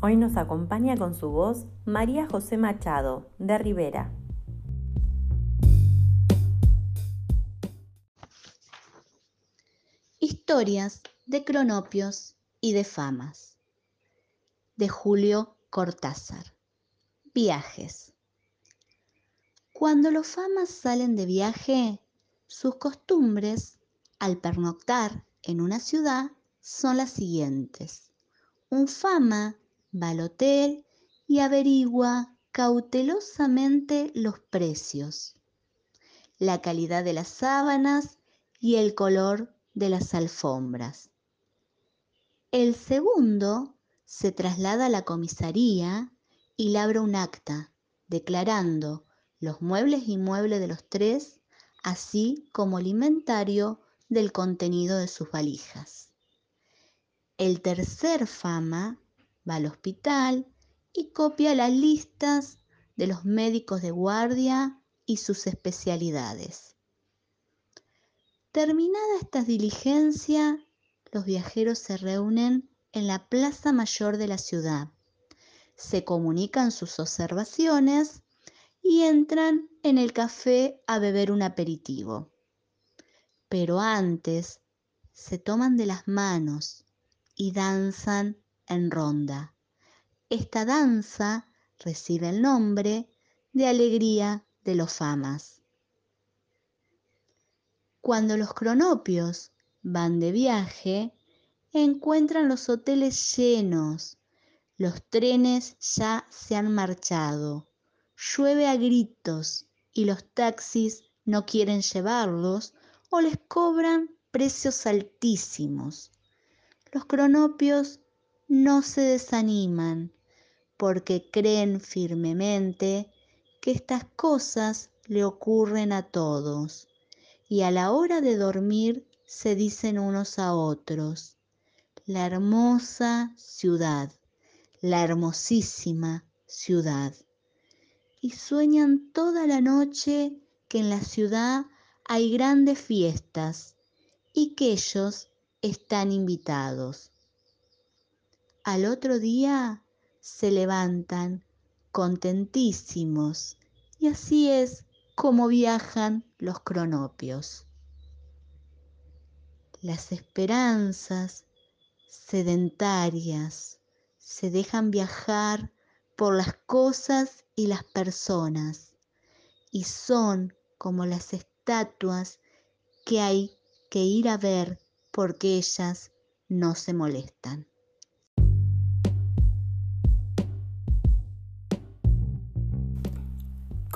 Hoy nos acompaña con su voz María José Machado, de Rivera. Historias de cronopios y de famas. De Julio Cortázar. Viajes. Cuando los famas salen de viaje, sus costumbres al pernoctar en una ciudad son las siguientes. Un fama va al hotel y averigua cautelosamente los precios, la calidad de las sábanas y el color de las alfombras. El segundo se traslada a la comisaría y labra un acta declarando los muebles y muebles de los tres, así como el inventario del contenido de sus valijas. El tercer fama va al hospital y copia las listas de los médicos de guardia y sus especialidades. Terminada esta diligencia, los viajeros se reúnen en la plaza mayor de la ciudad, se comunican sus observaciones y entran en el café a beber un aperitivo. Pero antes se toman de las manos y danzan en ronda. Esta danza recibe el nombre de alegría de los famas. Cuando los cronopios van de viaje, encuentran los hoteles llenos, los trenes ya se han marchado, llueve a gritos y los taxis no quieren llevarlos o les cobran precios altísimos. Los cronopios no se desaniman porque creen firmemente que estas cosas le ocurren a todos y a la hora de dormir se dicen unos a otros, la hermosa ciudad, la hermosísima ciudad. Y sueñan toda la noche que en la ciudad hay grandes fiestas y que ellos están invitados al otro día se levantan contentísimos y así es como viajan los cronopios. Las esperanzas sedentarias se dejan viajar por las cosas y las personas y son como las estatuas que hay que ir a ver porque ellas no se molestan.